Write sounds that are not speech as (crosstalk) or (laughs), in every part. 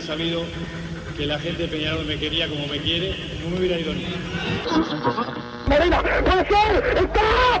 Sabido que la gente de Peñarol me quería como me quiere, no me hubiera ido ni. Marina, puede ser, está,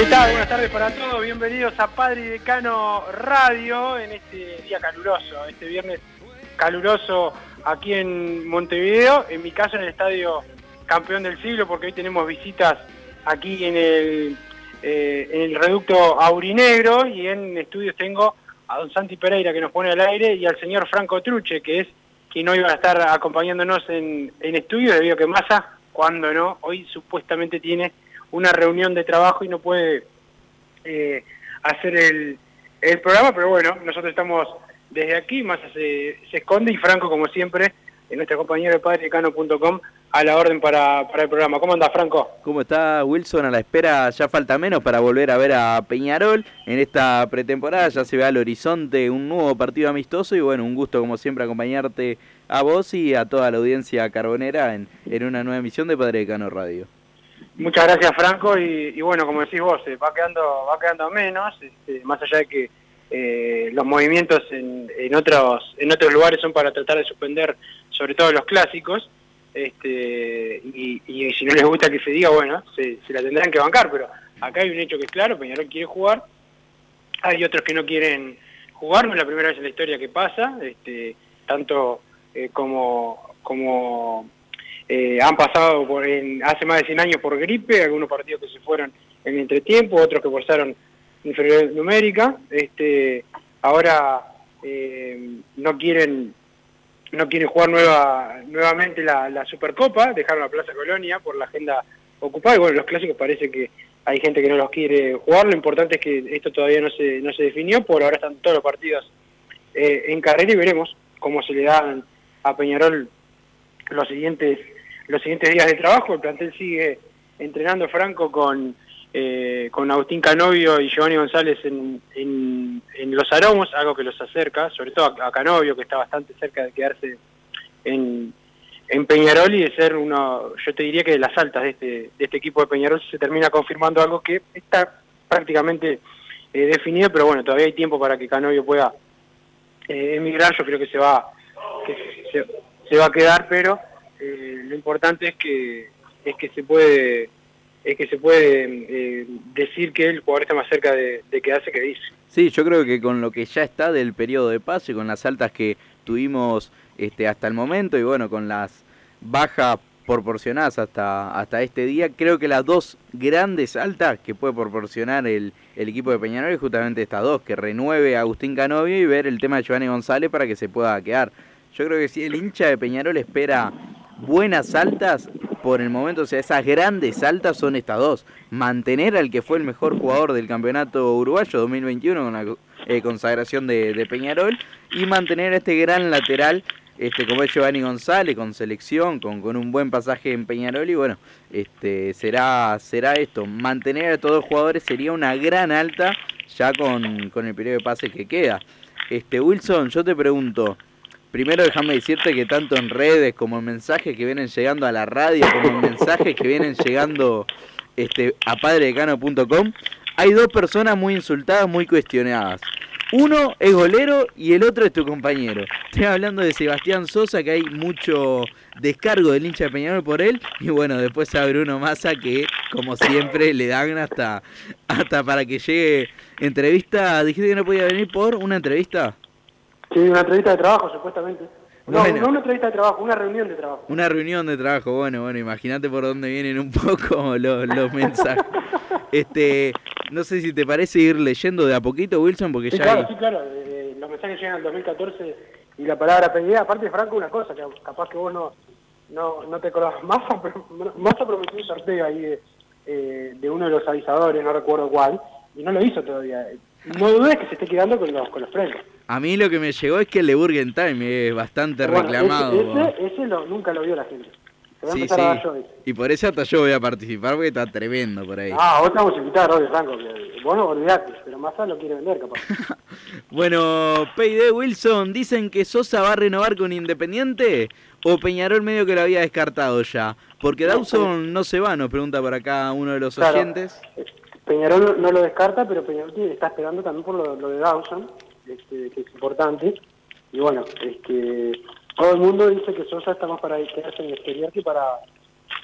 Buenas tardes para todos. Bienvenidos a Padre y Decano Radio en este día caluroso, este viernes caluroso aquí en Montevideo. En mi caso en el estadio Campeón del Siglo, porque hoy tenemos visitas aquí en el, eh, en el reducto Aurinegro y en estudios tengo a don Santi Pereira que nos pone al aire y al señor Franco Truche, que es quien hoy va a estar acompañándonos en, en estudios debido a que Massa, cuando no, hoy supuestamente tiene una reunión de trabajo y no puede eh, hacer el, el programa, pero bueno, nosotros estamos desde aquí, Massa se, se esconde y Franco, como siempre, en nuestra compañera de padrecano.com, a la orden para, para el programa. ¿Cómo anda Franco? ¿Cómo está Wilson? A la espera, ya falta menos para volver a ver a Peñarol en esta pretemporada. Ya se ve al horizonte un nuevo partido amistoso y bueno, un gusto como siempre acompañarte a vos y a toda la audiencia carbonera en, en una nueva emisión de Padre Decano Radio. Muchas gracias Franco y, bueno, como decís vos, eh, va quedando va quedando menos, este, más allá de que eh, los movimientos en, en otros en otros lugares son para tratar de suspender sobre todo los clásicos, este, y, y si no les gusta que se diga, bueno, se, se la tendrán que bancar, pero acá hay un hecho que es claro, Peñarol quiere jugar, hay otros que no quieren jugar, no es la primera vez en la historia que pasa, este, tanto eh, como, como eh, han pasado por en, hace más de 100 años por gripe, algunos partidos que se fueron en entretiempo, otros que forzaron inferioridad numérica, este, ahora eh, no quieren no quieren jugar nueva, nuevamente la, la Supercopa, dejaron la Plaza Colonia por la agenda ocupada, y bueno, los clásicos parece que hay gente que no los quiere jugar, lo importante es que esto todavía no se, no se definió, por ahora están todos los partidos eh, en carrera y veremos cómo se le dan a Peñarol los siguientes, los siguientes días de trabajo, el plantel sigue entrenando Franco con, eh, con Agustín Canovio y Giovanni González en, en, en Los Aromos, algo que los acerca, sobre todo a, Canovio, que está bastante cerca de quedarse en, en Peñarol y de ser uno, yo te diría que de las altas de este, de este equipo de Peñarol se termina confirmando algo que está prácticamente eh, definido, pero bueno, todavía hay tiempo para que Canovio pueda eh, emigrar, yo creo que se va, que se, se va a quedar, pero eh, lo importante es que es que se puede es que se puede eh, decir que el jugador está más cerca de, de quedarse que dice. Sí, yo creo que con lo que ya está del periodo de pase, con las altas que tuvimos este, hasta el momento y bueno, con las bajas proporcionadas hasta, hasta este día, creo que las dos grandes altas que puede proporcionar el, el equipo de Peñarol es justamente estas dos, que renueve a Agustín Canovio y ver el tema de Giovanni González para que se pueda quedar. Yo creo que si el hincha de Peñarol espera buenas altas, por el momento, o sea, esas grandes altas son estas dos. Mantener al que fue el mejor jugador del campeonato uruguayo 2021 con la eh, consagración de, de, Peñarol y mantener a este gran lateral este, como es Giovanni González, con selección, con, con un buen pasaje en Peñarol, y bueno, este, será, será esto, mantener a todos los jugadores sería una gran alta ya con, con el periodo de pase que queda. Este, Wilson, yo te pregunto, primero déjame decirte que tanto en redes como en mensajes que vienen llegando a la radio, como en mensajes que vienen llegando este, a padredecano.com, hay dos personas muy insultadas, muy cuestionadas. Uno es golero y el otro es tu compañero. Estoy hablando de Sebastián Sosa, que hay mucho descargo del hincha de Peñarol por él. Y bueno, después se Bruno Massa, que como siempre le dan hasta, hasta para que llegue entrevista. Dijiste que no podía venir por una entrevista. Sí, una entrevista de trabajo, supuestamente. No, no una entrevista de trabajo, una reunión de trabajo. Una reunión de trabajo, bueno, bueno, imagínate por dónde vienen un (laughs) poco los, los mensajes. este, no sé si te parece ir leyendo de a poquito, Wilson, porque sí, ya claro, Sí, claro, eh, los mensajes llegan al 2014 y la palabra pedida, aparte Franco, una cosa, que capaz que vos no, no, no te acordás, (laughs) Massa, Massa prometió un sorteo ahí de, eh, de uno de los avisadores, no recuerdo cuál, y no lo hizo todavía. No dudes que se esté quedando con los, con los premios. A mí lo que me llegó es que el de Burgen Time es bastante reclamado. Ese, ese, nunca lo vio la gente. Sí, sí. Y por eso hasta yo voy a participar porque está tremendo por ahí. Ah, vos estamos invitados, Rodri Franco. Vos no olvidate, pero Massa lo quiere vender, capaz. (laughs) bueno, Payday Wilson, dicen que Sosa va a renovar con Independiente o Peñarol medio que lo había descartado ya. Porque Dawson no se va, nos pregunta por acá uno de los oyentes. Peñarol no lo descarta, pero Peñarol está esperando también por lo, de Dawson, este, que es importante. Y bueno, este, todo el mundo dice que Sosa está más para quedarse en el exterior que para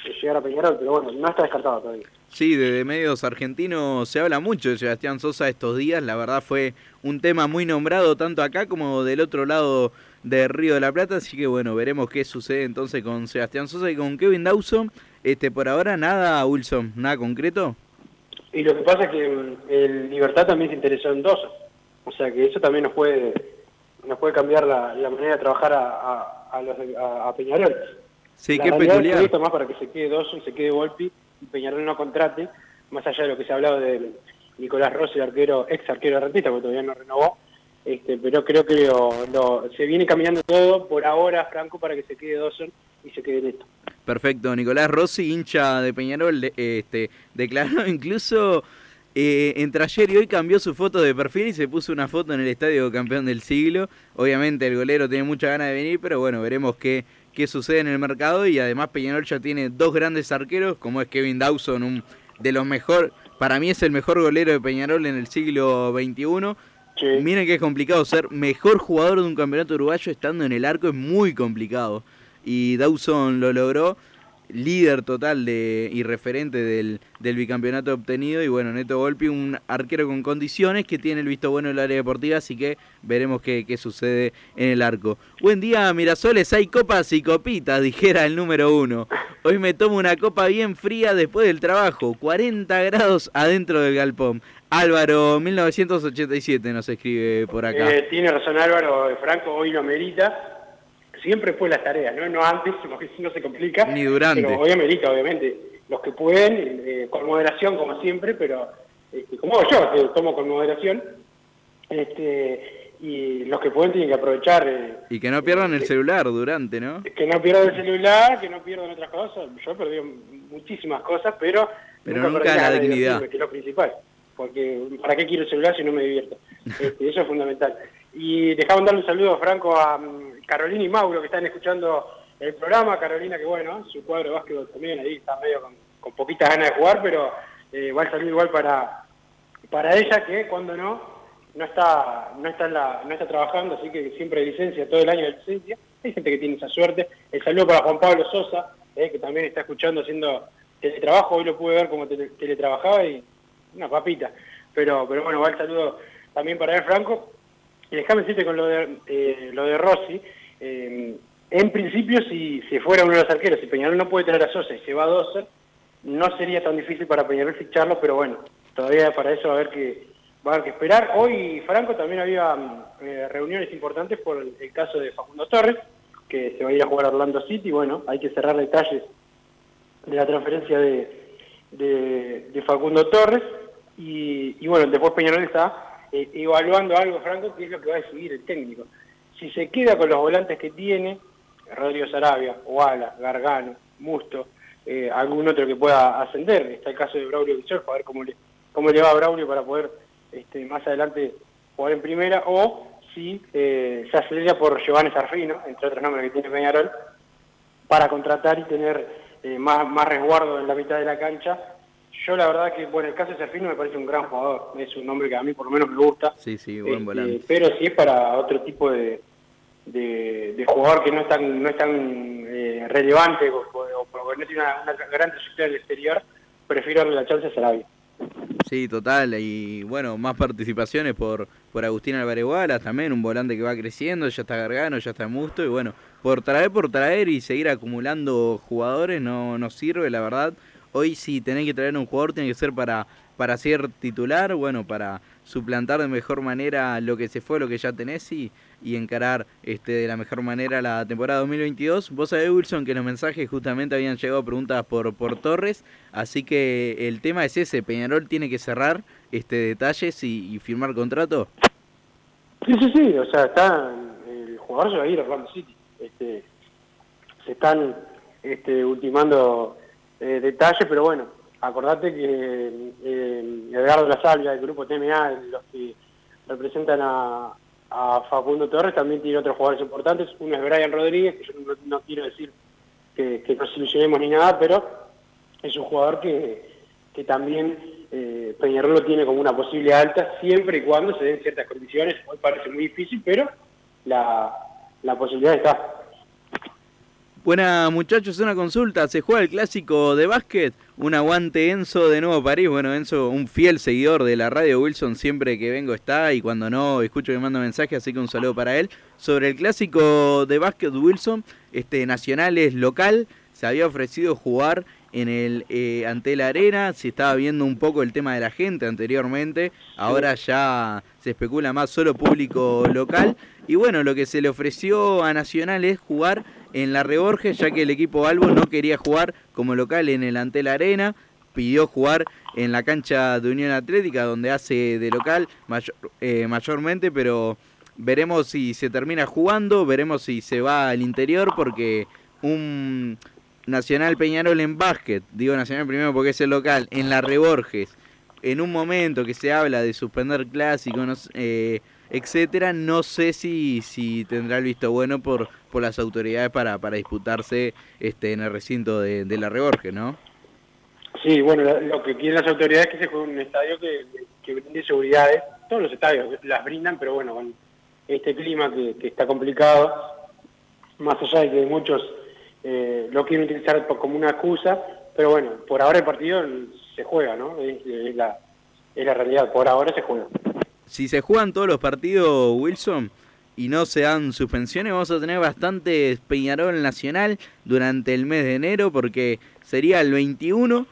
eh, llegar a Peñarol, pero bueno, no está descartado todavía. Sí, desde medios argentinos se habla mucho de Sebastián Sosa estos días, la verdad fue un tema muy nombrado tanto acá como del otro lado de Río de la Plata, así que bueno, veremos qué sucede entonces con Sebastián Sosa y con Kevin Dawson. Este, por ahora nada, Wilson, nada concreto. Y lo que pasa es que mm, el Libertad también se interesó en Dawson, o sea que eso también nos puede nos puede cambiar la, manera de trabajar a, a, los, a, Peñarol. Sí, qué peculiar. Esto más para que se quede Dawson, se quede Volpi y Peñarol no contrate, más allá de lo que se ha hablado de Nicolás Rossi, arquero, ex arquero rentista, porque todavía no renovó, este, pero creo que se viene caminando todo por ahora, Franco, para que se quede Dawson y se quede esto. Perfecto, Nicolás Rossi, hincha de Peñarol, este, declaró (laughs) incluso eh, entre ayer y hoy cambió su foto de perfil y se puso una foto en el estadio campeón del siglo. Obviamente el golero tiene mucha ganas de venir, pero bueno, veremos qué, qué sucede en el mercado. Y además Peñarol ya tiene dos grandes arqueros, como es Kevin Dawson, un de los mejor, para mí es el mejor golero de Peñarol en el siglo XXI. Miren que es complicado ser mejor jugador de un campeonato uruguayo estando en el arco, es muy complicado. Y Dawson lo logró líder total de, y referente del, del, bicampeonato obtenido. Y bueno, Neto Golpi, un arquero con condiciones que tiene el visto bueno en el área deportiva, así que veremos qué, qué sucede en el arco. Buen día, Mirasoles, hay copas y copitas, dijera el número uno. Hoy me tomo una copa bien fría después del trabajo, 40 grados adentro del galpón. Álvaro, 1987 nos escribe por acá. Eh, tiene razón Álvaro, Franco, hoy lo merita siempre fue las tareas, ¿no? No antes, (laughs) porque si no se complica. Ni durante. Pero hoy amerita, obviamente, los que pueden, eh, con moderación como siempre, pero este, como yo, que tomo con moderación, este, y los que pueden tienen que aprovechar. Eh, y que no pierdan el celular durante, ¿no? Que no pierdan el celular, que no pierdan otras cosas. Yo he perdido muchísimas cosas, pero, pero nunca, la dignidad. Que es lo principal. Porque, ¿para qué quiero el celular si no me divierto? (laughs) Este, eso es fundamental. Y dejamos darle un saludo, Franco, a mm, Carolina y Mauro que están escuchando el programa. Carolina, que bueno, su cuadro de básquetbol también ahí está medio con, poquitas ganas de jugar, pero eh, va a salir igual para, para ella que cuando no, no está, no está, la, no está trabajando, así que siempre hay licencia, todo el año de licencia. Hay gente que tiene esa suerte. El saludo para Juan Pablo Sosa, eh, que también está escuchando haciendo teletrabajo. Hoy lo pude ver como teletrabajaba y una papita. Pero, pero bueno, va saludo también para él, Franco. Y déjame decirte con lo de, eh, lo de Rossi, eh, en principio si, si fuera uno de los arqueros, si Peñarol no puede tener a Sosa y se va a Doser, no sería tan difícil para Peñarol ficharlo, pero bueno, todavía para eso va a haber que, va a haber que esperar. Hoy, Franco, también había eh, reuniones importantes por el, caso de Facundo Torres, que se va a ir a jugar a Orlando City, bueno, hay que cerrar detalles de la transferencia de, de, Facundo Torres, y, y bueno, después Peñarol está eh, evaluando algo, Franco, que es lo que va a decidir el técnico. si se queda con los volantes que tiene, Rodrigo Sarabia, Oala, Gargano, Musto, eh, algún otro que pueda ascender, está el caso de Braulio Guichor, a ver cómo le, cómo le va Braulio para poder este, más adelante jugar en primera, o si eh, se acelera por Giovanni Sarfino, entre otros nombres que tiene Peñarol, para contratar y tener más, más resguardo en la mitad de la cancha. Yo la verdad que, bueno, el caso de Serfino me parece un gran jugador, es un nombre que a mí por lo menos me gusta. Sí, sí, buen Este, volante. pero si es para otro tipo de, de, de jugador que no es tan, no es tan eh, relevante o, o- o porque no tiene una, una gran trayectoria en el exterior, prefiero darle la chance a Sarabia. Sí, total. Y bueno, más participaciones por, por Agustín Álvarez Wallace, también un volante que va creciendo, ya está Gargano, ya está Musto. Y bueno, por traer, por traer y seguir acumulando jugadores no, no sirve, la verdad. Hoy si tenés que traer un jugador tiene que ser para, para ser titular, bueno, para suplantar de mejor manera lo que se fue, lo que ya tenés y, y encarar este de la mejor manera la temporada 2022. Vos sabés, Wilson, que los mensajes justamente habían llegado preguntas por, por Torres, así que el tema es ese, Peñarol tiene que cerrar este detalles y, firmar contrato. Sí, sí, sí, o sea, está, el jugador se va a ir City. Este, se están este, ultimando eh, detalles, pero bueno, acordate que eh, Edgardo La Salvia, del grupo TMA, los que representan a, a Facundo Torres, también tiene otros jugadores importantes. Uno es Brian Rodríguez, que yo no, no quiero decir que, que nos ilusionemos ni nada, pero es un jugador que, que también eh, Peñarol lo tiene como una posible alta siempre y cuando se den ciertas condiciones. Hoy parece muy difícil, pero la, la posibilidad está. Buena muchachos, una consulta. Se juega el clásico de básquet. Un aguante Enzo de Nuevo París. Bueno, Enzo, un fiel seguidor de la radio Wilson, siempre que vengo está y cuando no escucho que manda mensaje, así que un saludo para él. Sobre el clásico de básquet Wilson, este Nacional es local. Se había ofrecido jugar en el eh, ante la arena. Se estaba viendo un poco el tema de la gente anteriormente. Ahora ya se especula más solo público local. Y bueno, lo que se le ofreció a Nacional es jugar en la Reborges, ya que el equipo Albo no quería jugar como local en el Antel Arena, pidió jugar en la cancha de Unión Atlética, donde hace de local eh, mayormente, pero veremos si se termina jugando, veremos si se va al interior, porque un Nacional Peñarol en básquet, digo Nacional primero porque es el local, en la Reborges, en un momento que se habla de suspender clásicos, no eh, etcétera, no sé si, si tendrá el visto bueno por, por las autoridades para, para disputarse este en el recinto de, de la Reborges, ¿no? Sí, bueno, lo- que quieren las autoridades es que se juegue un estadio que, brinde seguridades. Todos los estadios las brindan, pero bueno, con este clima que, que está complicado, más allá de que muchos eh, lo quieren utilizar como una excusa, pero bueno, por ahora el partido se juega, ¿no? Es la, es la realidad, por ahora se juega. Si se juegan todos los partidos, Wilson, y no se dan suspensiones, vamos a tener bastante Peñarol Nacional durante el mes de enero, porque sería el 21,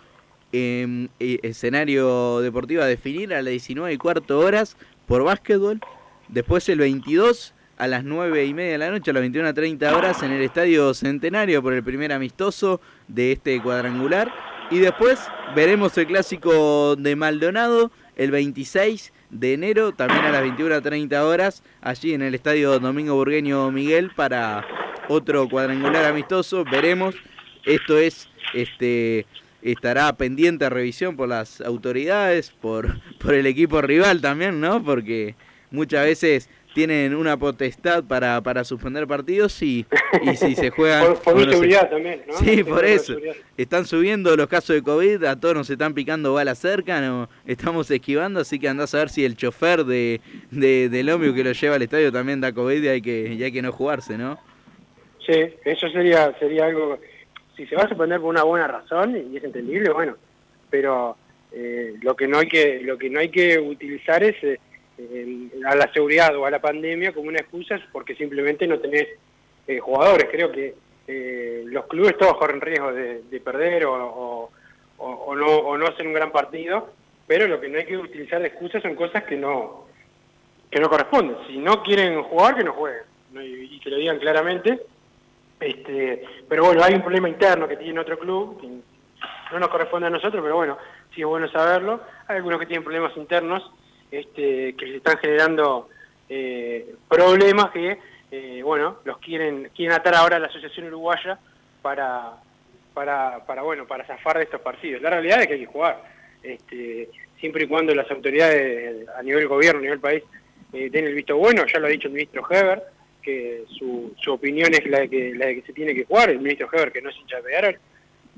eh, eh, escenario deportivo a definir a las 19 y cuarto horas por básquetbol. Después el 22 a las 9 y media de la noche, a las 21 a 30 horas en el Estadio Centenario por el primer amistoso de este cuadrangular. Y después veremos el clásico de Maldonado el 26 de enero, también a las 21 a 30 horas, allí en el Estadio Domingo Burgueño Miguel para otro cuadrangular amistoso. Veremos, esto es este estará pendiente a revisión por las autoridades, por, por el equipo rival también, ¿no? Porque muchas veces tienen una potestad para, para suspender partidos y, y si se (laughs) juegan... Por, por bueno, se- seguridad también, ¿no? Sí, (laughs) Por por eso. Están subiendo los casos de COVID, a todos nos están picando balas cerca, no, estamos esquivando, así que andás a ver si el chofer de, de, del ómnibus que lo lleva al estadio también da COVID y hay que, y hay que no jugarse, ¿no? Sí, eso sería sería algo, si se va a suspender por una buena razón y es entendible, bueno, pero eh, lo que no hay que lo que no hay que utilizar es eh, el- a la seguridad o a la pandemia como una excusa porque simplemente no tenés eh, jugadores. Creo que eh, los clubes todos corren riesgo de, de perder o, o- no, o no hacer un gran partido, pero lo que no hay que utilizar de excusas son cosas que no que no corresponden. Si no quieren jugar, que no jueguen. y que lo digan claramente. Este, pero bueno, hay un problema interno que tiene otro club, que no nos corresponde a nosotros, pero bueno, sí es bueno saberlo. Hay algunos que tienen problemas internos este, que se están generando eh, problemas que eh, bueno, los quieren, quieren atar ahora a la Asociación Uruguaya para, para, para, bueno, para zafar de estos partidos. La realidad es que hay que jugar, este, siempre y cuando las autoridades a nivel gobierno, a nivel país, eh, den el visto bueno, ya lo ha dicho el ministro Heber, que su, su opinión es la de, que, la de que se tiene que jugar, el ministro Heber, que no es hincha de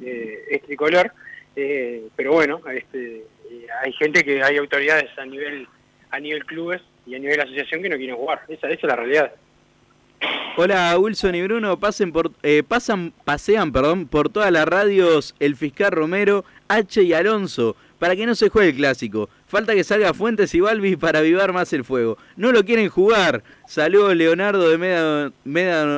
eh, es tricolor, pero bueno, este, eh, hay gente que hay autoridades a nivel a nivel clubes y a nivel asociación que no quieren jugar, esa, esa es la realidad. Hola Wilson y Bruno, pasen por, eh, pasan, pasean perdón, por todas las radios el fiscal Romero, H y Alonso, para que no se juegue el clásico. Falta que salga Fuentes y Balbi para avivar más el fuego. No lo quieren jugar. Saludos Leonardo de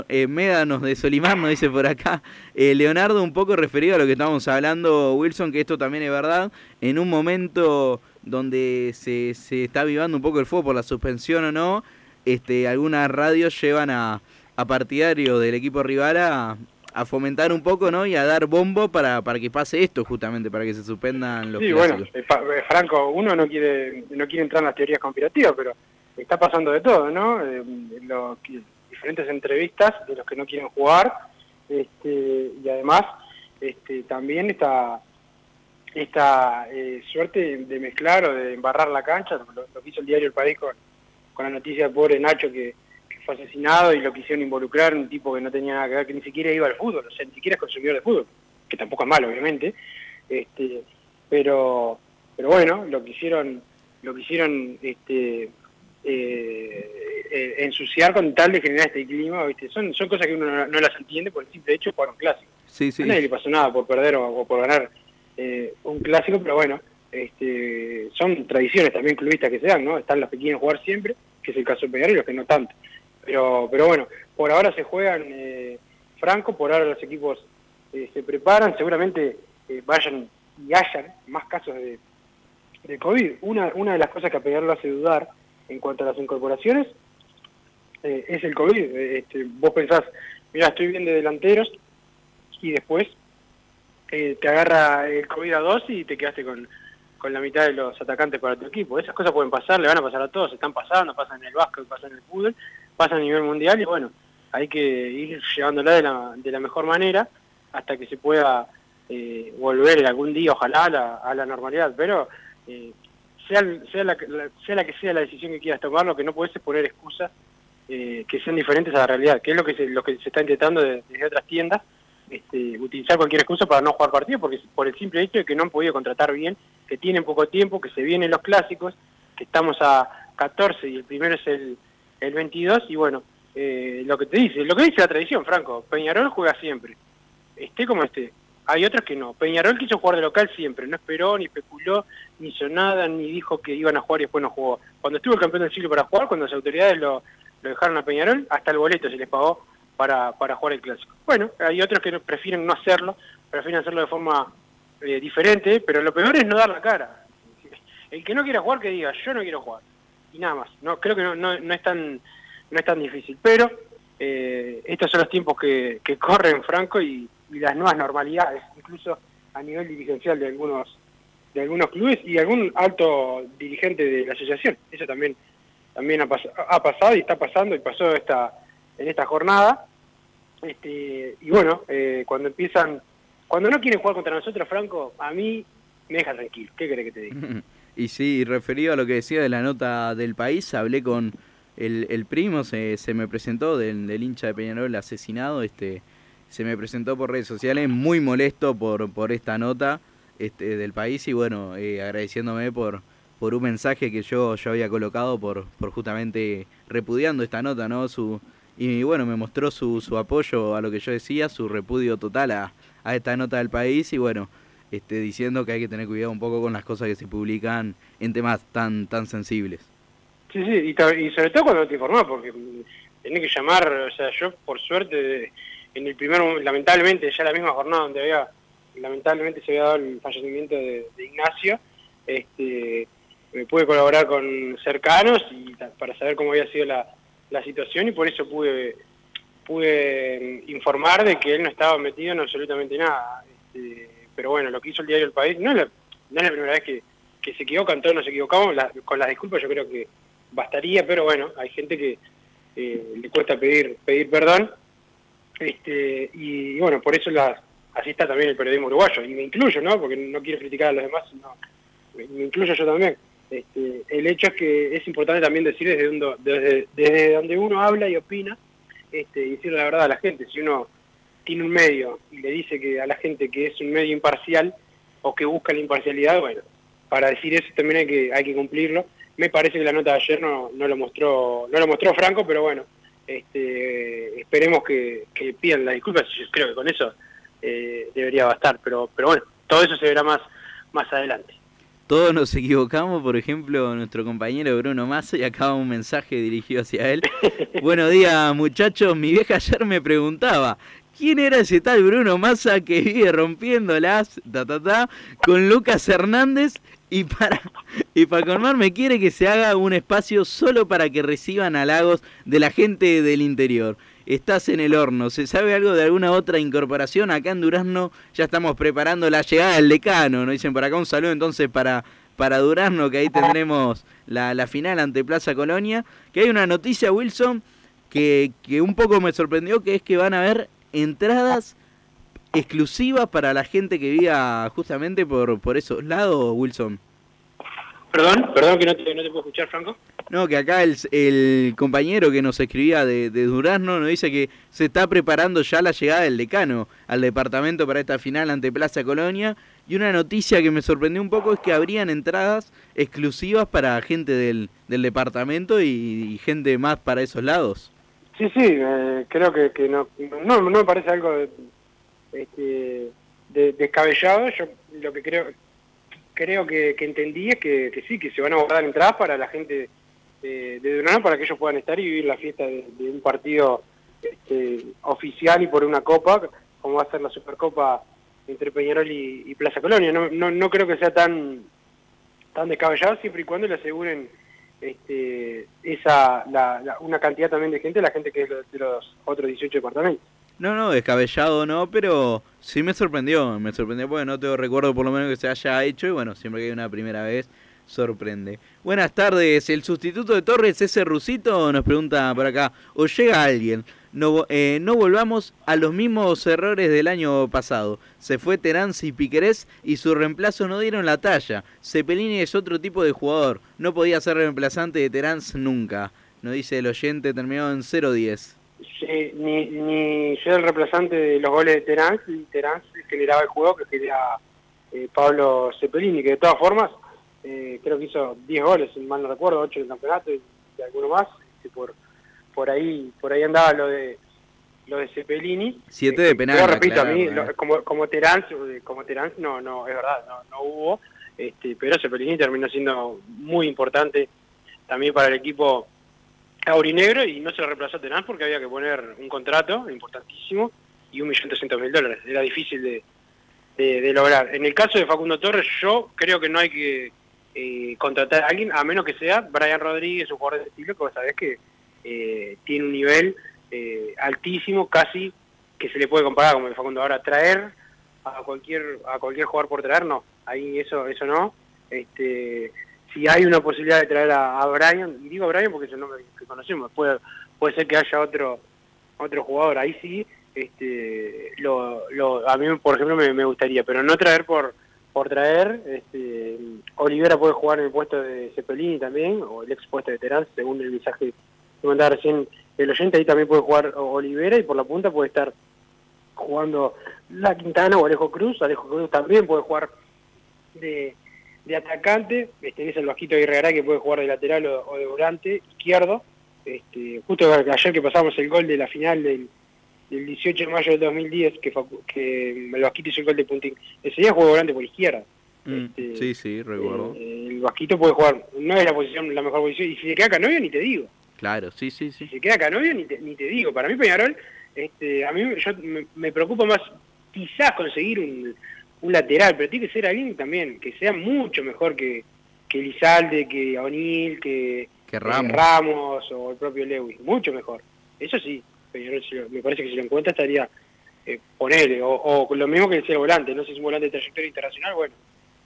eh, Médanos de Solimar, nos dice por acá. Eh, Leonardo, un poco referido a lo que estábamos hablando, Wilson, que esto también es verdad. En un momento donde se, se está avivando un poco el fuego por la suspensión o no, este, algunas radios llevan a, a partidarios del equipo rival a, a fomentar un poco, ¿no? Y a dar bombo para, para que pase esto, justamente, para que se suspendan los Sí, clásicos. bueno, eh, eh, Franco, uno no quiere no quiere entrar en las teorías conspirativas, pero está pasando de todo, ¿no? Eh, lo que- diferentes entrevistas de los que no quieren jugar, este, y además este, también esta esta eh, suerte de mezclar o de embarrar la cancha, lo, lo que hizo el diario El País con, con la noticia del pobre Nacho que fue asesinado y lo quisieron involucrar un tipo que no tenía nada que ver, que ni siquiera iba al fútbol, o sea, ni siquiera es consumidor de fútbol, que tampoco es malo, obviamente, este, pero pero bueno, lo quisieron lo quisieron este, eh, eh, ensuciar con tal de generar este clima, ¿viste? Son, son cosas que uno no, no las entiende por el simple hecho jugar un clásico. Sí, sí. A nadie le pasó nada por perder o, o por ganar eh, un clásico, pero bueno, este, son tradiciones también clubistas que se dan, ¿no? Están los que quieren jugar siempre, que es el caso de Peñarol, y los que no tanto. Pero, pero bueno, por ahora se juegan eh, franco, por ahora los equipos eh, se preparan, seguramente eh, vayan y hayan más casos de, de COVID. Una, una de las cosas que a Peñarol lo hace dudar en cuanto a las incorporaciones eh, es el COVID. Eh, Este, vos pensás, mira, estoy bien de delanteros y después te agarra el COVID a dos y te quedaste con, con la mitad de los atacantes para tu equipo. Esas cosas pueden pasar, le van a pasar a todos, están pasando, pasan en el básquet, pasan en el fútbol, pasan a nivel mundial y bueno, hay que ir llevándola de la, de la mejor manera hasta que se pueda eh, volver algún día, ojalá, a la, a la normalidad. Pero eh, sea, sea, la, la- sea la que sea la decisión que quieras tomar, lo que no puedes es poner excusas eh, que sean diferentes a la realidad, que es lo que se, lo que se está intentando de- desde otras tiendas, este, utilizar cualquier excusa para no jugar partido, porque por el simple hecho de que no han podido contratar bien, que tienen poco tiempo, que se vienen los clásicos, que estamos a 14 y el primero es el, el 22, y bueno, eh, lo que te dice, lo que dice la tradición, Franco, Peñarol juega siempre, esté como esté. Hay otros que no. Peñarol quiso jugar de local siempre, no esperó, ni especuló, ni hizo nada, ni dijo que iban a jugar y después no jugó. Cuando estuvo el campeón del siglo para jugar, cuando las autoridades lo, lo dejaron a Peñarol, hasta el boleto se les pagó para, para jugar el clásico. Bueno, hay otros que prefieren no hacerlo, prefieren hacerlo de forma eh, diferente, pero lo peor es no dar la cara. El que no quiera jugar, que diga, yo no quiero jugar. Y nada más. No, creo que no, no, no es tan no es tan difícil. Pero eh, estos son los tiempos que, que corren, Franco, y, las nuevas normalidades, incluso a nivel dirigencial de algunos de algunos clubes y algún alto dirigente de la asociación. Eso también también ha, pas- ha pasado y está pasando y pasó esta en esta jornada. Este, y bueno, eh, cuando empiezan, cuando no quieren jugar contra nosotros, Franco, a mí me deja tranquilo. ¿Qué querés que te diga? (laughs) Y sí, referido a lo que decía de la nota del país, hablé con el, el primo, se, se me presentó del, del hincha de Peñarol asesinado, este se me presentó por redes sociales muy molesto por, por esta nota este, del país y bueno, eh, agradeciéndome por, por un mensaje que yo, yo había colocado por, por justamente repudiando esta nota, ¿no? Su, y bueno, me mostró su, su apoyo a lo que yo decía, su repudio total a, a esta nota del país y bueno, este, diciendo que hay que tener cuidado un poco con las cosas que se publican en temas tan, tan sensibles. Sí, sí, y, sobre todo cuando te informás, porque tenés que llamar, o sea, yo por suerte, en el primer lamentablemente, ya la misma jornada donde había, lamentablemente se había dado el fallecimiento de, Ignacio, este, me pude colaborar con cercanos y para saber cómo había sido la, la situación y por eso pude pude mm, informar de que él no estaba metido en absolutamente nada. Este, pero bueno, lo que hizo el diario El País, no es la, no la primera vez que, que se equivocan, todos nos equivocamos, la- con las disculpas yo creo que bastaría, pero bueno, hay gente que, eh, le cuesta pedir pedir perdón. Este, y, bueno, por eso las, así está también el periodismo uruguayo, y me incluyo, ¿no? Porque no quiero criticar a los demás, sino, me incluyo yo también. Este, el hecho es que es importante también decir desde, uno, desde, desde donde uno habla y opina, este, y decirle la verdad a la gente. Si uno tiene un medio y le dice que a la gente que es un medio imparcial o que busca la imparcialidad, bueno, para decir eso también hay que, hay que cumplirlo. Me parece que la nota de ayer no, no lo mostró, no lo mostró Franco, pero bueno, este, esperemos que, que pidan las disculpas. Yo creo que con eso eh, debería bastar, pero, pero bueno, todo eso se verá más, más adelante. Todos nos equivocamos, por ejemplo, nuestro compañero Bruno Massa y acaba un mensaje dirigido hacia él. (laughs) Buenos días, muchachos. Mi vieja ayer me preguntaba, ¿quién era ese tal Bruno Massa que vive rompiéndolas, ta, ta, ta, con Lucas Hernández? Y para, y para colmar me quiere que se haga un espacio solo para que reciban halagos de la gente del interior estás en el horno. ¿Se sabe algo de alguna otra incorporación? Acá en Durazno ya estamos preparando la llegada del decano. Nos dicen por acá un saludo entonces para, para Durazno, que ahí tendremos la, la final ante Plaza Colonia. Que hay una noticia, Wilson, que, que un poco me sorprendió, que es que van a haber entradas exclusivas para la gente que viva justamente por, por esos lados, Wilson. Perdón, perdón que no te, no te puedo escuchar, Franco. No, que acá el, el compañero que nos escribía de, de, Durazno nos dice que se está preparando ya la llegada del decano al departamento para esta final ante Plaza Colonia. Y una noticia que me sorprendió un poco es que habrían entradas exclusivas para gente del, del departamento y, y, gente más para esos lados. Sí, sí, eh, creo que, que no, no, no me parece algo de, este, de, descabellado. Yo lo que creo creo que, que entendí es que, que, sí, que se van a guardar entradas para la gente de, de Durano para que ellos puedan estar y vivir la fiesta de, de un partido este, oficial y por una copa, como va a ser la Supercopa entre Peñarol y, y Plaza Colonia. No, no, no, creo que sea tan tan descabellado siempre y cuando le aseguren este, esa la, la, una cantidad también de gente, la gente que es de los otros 18 departamentos. No, no, descabellado no, pero sí me sorprendió, me sorprendió porque no tengo recuerdo por lo menos que se haya hecho y bueno, siempre que hay una primera vez sorprende. Buenas tardes, el sustituto de Torres, ese rusito, nos pregunta por acá, o llega alguien, no, eh, no volvamos a los mismos errores del año pasado. Se fue Terán y Piquerés y su reemplazo no dieron la talla. Cepelini es otro tipo de jugador, no podía ser reemplazante de Terán nunca. Nos dice el oyente, terminado en 0-10. Sí, ni, ni yo el reemplazante de los goles de Terán, y Terán generaba el juego que quería eh, Pablo Cepelini, que de todas formas eh, creo que hizo 10 goles, si mal no recuerdo, 8 en el campeonato y, y alguno más, y por por ahí por ahí andaba lo de lo de Cepelini. Siete de penal. Yo repito, a mí, lo, como, como Terán, como Terán no, no, es verdad, no, no hubo, este, pero Cepelini terminó siendo muy importante también para el equipo aurinegro y no se lo reemplazó a Terán porque había que poner un contrato importantísimo y un millón trescientos mil dólares. Era difícil de, de, de, lograr. En el caso de Facundo Torres, yo creo que no hay que eh, contratar a alguien, a menos que sea Brian Rodríguez, un jugador de estilo, que vos sabés que eh, tiene un nivel eh, altísimo, casi que se le puede comparar como el Facundo. Ahora, traer a cualquier a cualquier jugador por traer, no. Ahí eso eso no. Este, si hay una posibilidad de traer a, Brian, y digo Brian porque es el nombre que conocemos, puede, puede ser que haya otro otro jugador, ahí sí, este, lo, lo, a mí por ejemplo me, me gustaría, pero no traer por por traer, este, Olivera puede jugar en el puesto de Cepelini también, o el ex puesto de Terán, según el mensaje que mandaba recién el oyente, ahí también puede jugar Olivera y por la punta puede estar jugando La Quintana o Alejo Cruz, Alejo Cruz también puede jugar de, de atacante, este es el Vasquito Guerrera que puede jugar de lateral o, o de volante izquierdo, este, justo ayer que pasamos el gol de la final del, del 18 de mayo del 2010 que, que el Vasquito hizo el gol de Puntín, ese día jugó volante por izquierda. Mm, este, sí, sí, recuerdo. Eh, el Vasquito puede jugar, no es la posición la mejor posición, y si se queda Canovio ni te digo. Claro, sí, sí, sí. Si se queda Canovio ni te, ni te digo. Para mí Peñarol, este, a mí yo, me, me preocupa más quizás conseguir un, un lateral, pero tiene que ser alguien también que sea mucho mejor que, que Lizalde, que O'Neill, que, que Ramos. Eh, Ramos o el propio Lewis, mucho mejor. Eso sí, Peñarol me parece que si lo encuentra estaría eh, ponerle, o, o, lo mismo que el volante, no sé si es un volante de trayectoria internacional, bueno,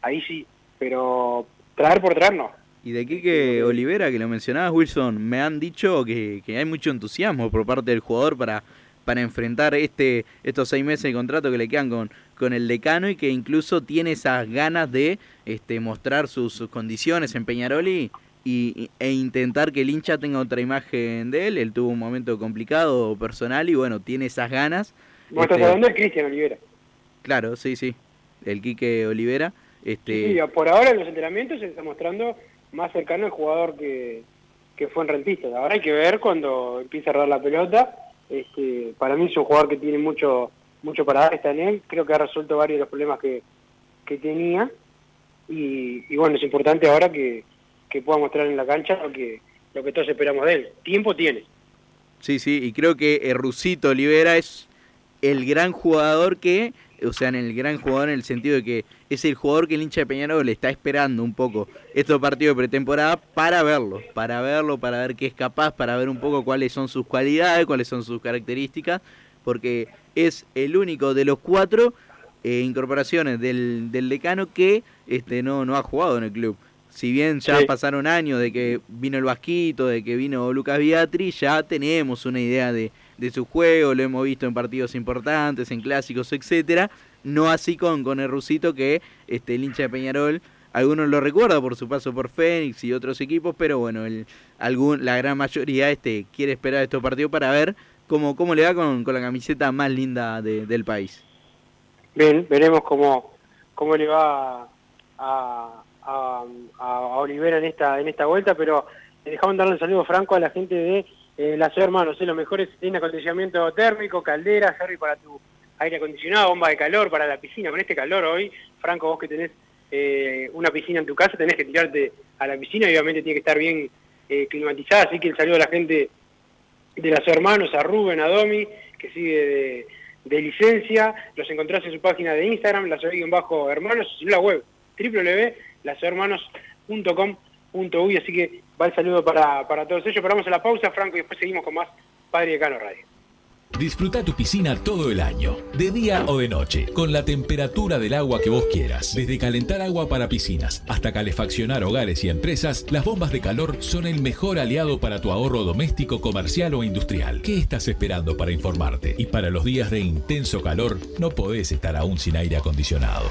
ahí sí, pero traer por traer no, Y de Quique Olivera, que lo mencionabas, Wilson, me han dicho que, que hay mucho entusiasmo por parte del jugador para, para enfrentar este estos seis meses de contrato que le quedan con, con el decano y que incluso tiene esas ganas de este, mostrar sus, sus condiciones en Peñarol y, y- e intentar que el hincha tenga otra imagen de él. Él tuvo un momento complicado personal y bueno, tiene esas ganas. Vos estás Este, hablando de Cristian Olivera. Claro, sí, sí. El Quique Olivera. Este, Sí, por ahora en los entrenamientos se está mostrando más cercano al jugador que, que fue en rentista. Ahora hay que ver cuando empieza a rodar la pelota. Este, para mí es un jugador que tiene mucho mucho para dar, está en él. Creo que ha resuelto varios de los problemas que, que tenía. Y, y bueno, es importante ahora que, que pueda mostrar en la cancha lo que, lo que todos esperamos de él. Tiempo tiene. Sí, sí, y creo que eh, Rusito Olivera es el gran jugador que, o sea, en el gran jugador en el sentido de que es el jugador que el hincha de Peñarol le está esperando un poco estos partidos de pretemporada para verlo, para verlo, para ver qué es capaz, para ver un poco cuáles son sus cualidades, cuáles son sus características, porque es el único de los cuatro eh, incorporaciones del, del decano que este no, no ha jugado en el club. Si bien ya Sí. pasaron años de que vino el Vasquito, de que vino Lucas Biatri, ya tenemos una idea de, de su juego, lo hemos visto en partidos importantes, en clásicos, etcétera. No así con, con el Rusito que este, el hincha de Peñarol, algunos lo recuerdan por su paso por Fénix y otros equipos, pero bueno, el, algún, la gran mayoría este, quiere esperar estos partidos para ver cómo, cómo le va con, con la camiseta más linda de- del país. Bien, veremos cómo, cómo le va a, a, a Olivera en esta en esta vuelta, pero dejamos darle un saludo franco a la gente de eh, la ciudad hermanos, eh, los mejores en acondicionamiento térmico, caldera, Harry para tu aire acondicionado, bomba de calor para la piscina, con este calor hoy, Franco, vos que tenés eh, una piscina en tu casa, tenés que tirarte a la piscina y obviamente tiene que estar bien eh, climatizada, así que el saludo a la gente de las hermanos, a Rubén, a Domi, que sigue de, de licencia, los encontrás en su página de Instagram, la bajo hermanos, en la web, www.lasohermanos.com.uy, así que va saludo para, para todos ellos, paramos a la pausa, Franco, y después seguimos con más Padre de Cano Radio. Disfruta tu piscina todo el año, de día o de noche, con la temperatura del agua que vos quieras. Desde calentar agua para piscinas hasta calefaccionar hogares y empresas, las bombas de calor son el mejor aliado para tu ahorro doméstico, comercial o industrial. ¿Qué estás esperando para informarte? Y para los días de intenso calor, no podés estar aún sin aire acondicionado.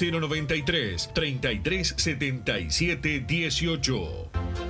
093 3377 18.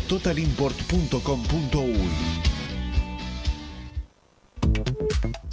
www.totalimport.com.uy.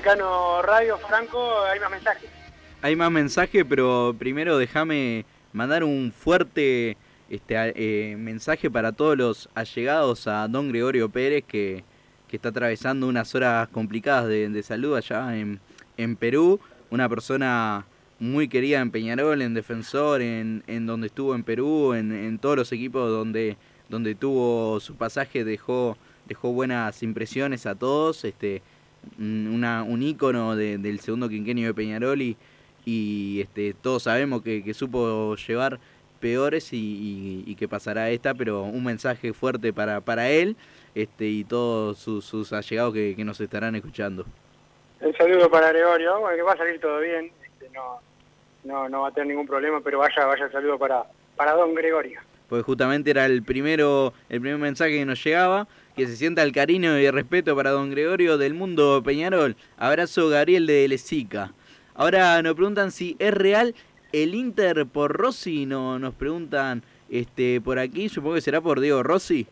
Decano Radio. Franco, hay más mensajes. Hay más mensajes, pero primero déjame mandar un fuerte este, eh, mensaje para todos los allegados a don Gregorio Pérez, que, que está atravesando unas horas complicadas de, de salud allá en, en Perú. Una persona muy querida en Peñarol, en Defensor, en, en donde estuvo en Perú, en, en todos los equipos donde, donde tuvo su pasaje, dejó, dejó buenas impresiones a todos. Este, una, un ícono de- del segundo quinquenio de Peñarol y, y, este, todos sabemos que, que supo llevar peores y, y- y que pasará esta, pero un mensaje fuerte para, para él este, y todos sus, sus allegados que, que nos estarán escuchando. Un saludo para Gregorio. Bueno, que va a salir todo bien. Este, no, no, no va a tener ningún problema, pero vaya, vaya el saludo para, para don Gregorio. Porque justamente era el primero, el primer mensaje que nos llegaba, que se sienta el cariño y el respeto para don Gregorio del mundo Peñarol. Abrazo Gabriel de Lesica. Ahora nos preguntan si es real el Inter por Rossi, no, nos preguntan este por aquí, supongo que será por Diego Rossi.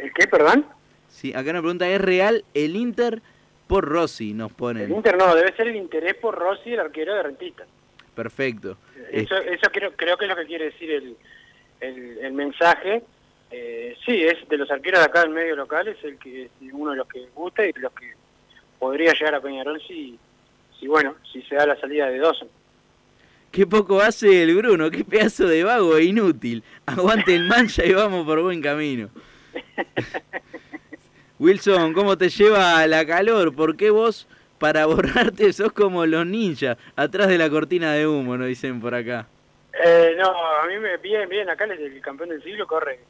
¿El qué, perdón? Sí, acá nos pregunta, ¿es real el Inter por Rossi? Nos El ponen. Inter no, debe ser el interés por Rossi, el arquero de Rentistas. Perfecto. Eso, eso creo, creo que es lo que quiere decir el, el, el mensaje. Eh, sí, es de los arqueros de acá del medio local, es el que es uno de los que gusta y de los que podría llegar a Peñarol si, si bueno, si se da la salida de Dawson. Qué poco hace el Bruno, qué pedazo de vago e inútil. Aguante el mancha y vamos por buen camino. (laughs) Wilson, ¿cómo te lleva la calor? ¿Por qué vos, para borrarte, sos como los ninjas, atrás de la cortina de humo, nos dicen por acá? Eh, no, a mí me bien, bien, acá el, el campeón del siglo corre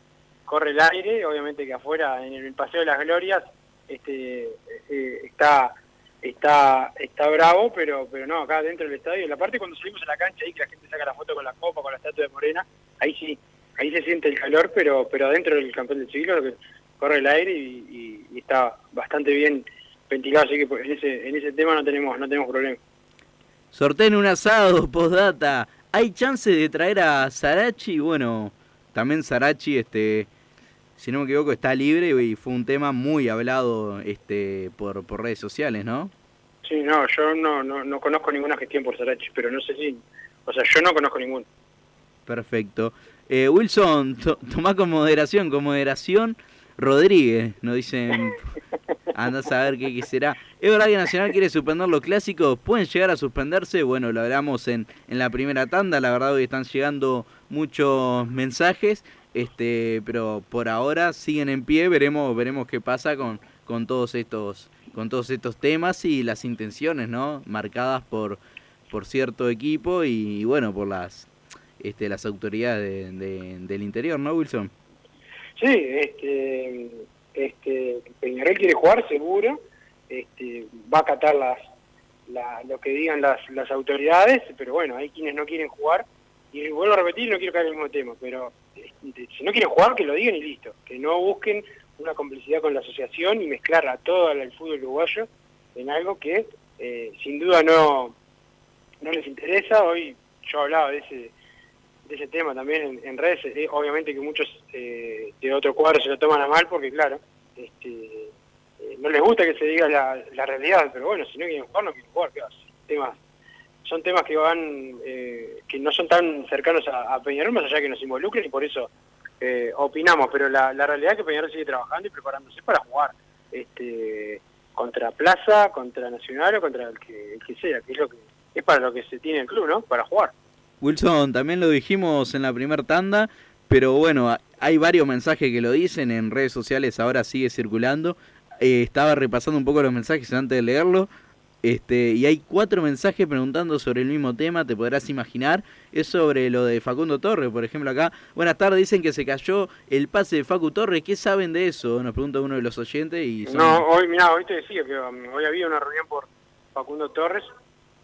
corre el aire, obviamente que afuera en el Paseo de las Glorias este eh, está está está bravo, pero pero no, acá dentro del estadio, la parte cuando salimos a la cancha ahí que la gente saca la foto con la copa, con la estatua de Morena, ahí sí, ahí se siente el calor, pero pero adentro del campeón del siglo corre el aire y, y, está bastante bien ventilado, así que pues, en ese en ese tema no tenemos no tenemos problema. Sorteen un asado, (laughs) postdata. ¿Hay chance de traer a Sarachi? Bueno, también Sarachi, este, si no me equivoco, está libre y fue un tema muy hablado este, por, por redes sociales, ¿no? Sí, no, yo no, no, no conozco ninguna gestión por Sarachi, pero no sé si, o sea, yo no conozco ninguna. Perfecto. Eh, Wilson, to toma con moderación, con moderación Rodríguez, nos dicen, (laughs) anda a saber qué, qué será. ¿Es verdad que Nacional quiere suspender los clásicos? ¿Pueden llegar a suspenderse? Bueno, lo hablamos en, en la primera tanda, la verdad hoy están llegando muchos mensajes, este, pero por ahora siguen en pie, veremos, veremos qué pasa con, con todos estos, con todos estos temas y las intenciones, ¿no? marcadas por, por cierto equipo y, bueno, por las este, las autoridades de, de, del interior, ¿no, Wilson? Sí, este, este, Peñarol quiere jugar seguro, este, va a acatar las, la, lo que digan las, las autoridades, pero bueno, hay quienes no quieren jugar, y vuelvo a repetir, no quiero caer en el mismo tema, pero este, si no quieren jugar, que lo digan y listo, que no busquen una complicidad con la asociación y mezclar a todo el fútbol uruguayo en algo que eh, sin duda no, no les interesa. Hoy yo hablaba de ese de ese tema también en, redes, eh, obviamente que muchos eh, de otro cuadro se lo toman a mal porque claro, este, no les gusta que se diga la, la, realidad, pero bueno, si no quieren jugar, no quieren jugar, ¿qué Temas, son temas que van, eh, que no son tan cercanos a, Peñarol, más allá de que nos involucren y por eso eh, opinamos, pero la, la realidad es que Peñarol sigue trabajando y preparándose para jugar este, contra Plaza, contra Nacional o contra el que, el que sea, que es lo que es para lo que se tiene el club, ¿no? Para jugar. Wilson, también lo dijimos en la primera tanda, pero bueno, hay varios mensajes que lo dicen en redes sociales, ahora sigue circulando. Eh, estaba repasando un poco los mensajes antes de leerlo. Este, y hay cuatro mensajes preguntando sobre el mismo tema, te podrás imaginar. Es sobre lo de Facundo Torres, por ejemplo, acá. Buenas tardes, dicen que se cayó el pase de Facu Torres. ¿Qué saben de eso? Nos pregunta uno de los oyentes. y son... No, hoy, mira, hoy te decía que um, hoy había una reunión por Facundo Torres.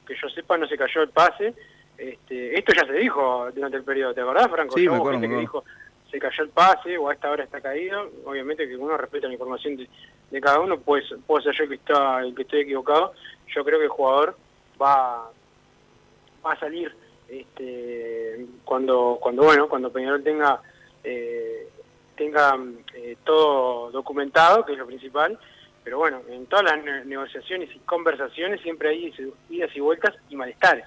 Que yo sepa, no se cayó el pase. Este, esto ya se dijo durante el periodo, ¿te acordás, Franco? Sí, Yo, me acuerdo, gente me que dijo, se cayó el pase o a esta hora está caído. Obviamente que uno respeta la información de, de cada uno, pues puedo ser yo que, está, el que estoy equivocado. Yo creo que el jugador va, a salir este, cuando, cuando bueno, cuando Peñarol tenga, eh, tenga eh, todo documentado, que es lo principal, pero bueno, en todas las ne negociaciones y conversaciones siempre hay idas y vueltas y malestares.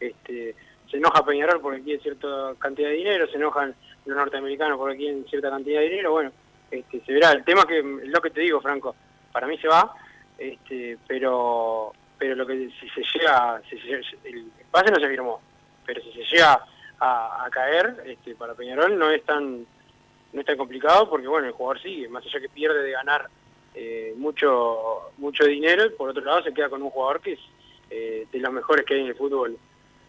Este, se enoja Peñarol porque quiere cierta cantidad de dinero, se enojan los norteamericanos porque quieren cierta cantidad de dinero, bueno, este, se verá. El tema que, lo que te digo, Franco, para mí se va, este, pero pero lo que si se llega, si se, el pase no se firmó, pero si se llega a, a caer, este, para Peñarol no es tan no es tan complicado porque bueno el jugador sigue, más allá que pierde de ganar eh, mucho mucho dinero, por otro lado se queda con un jugador que es eh, de los mejores que hay en el fútbol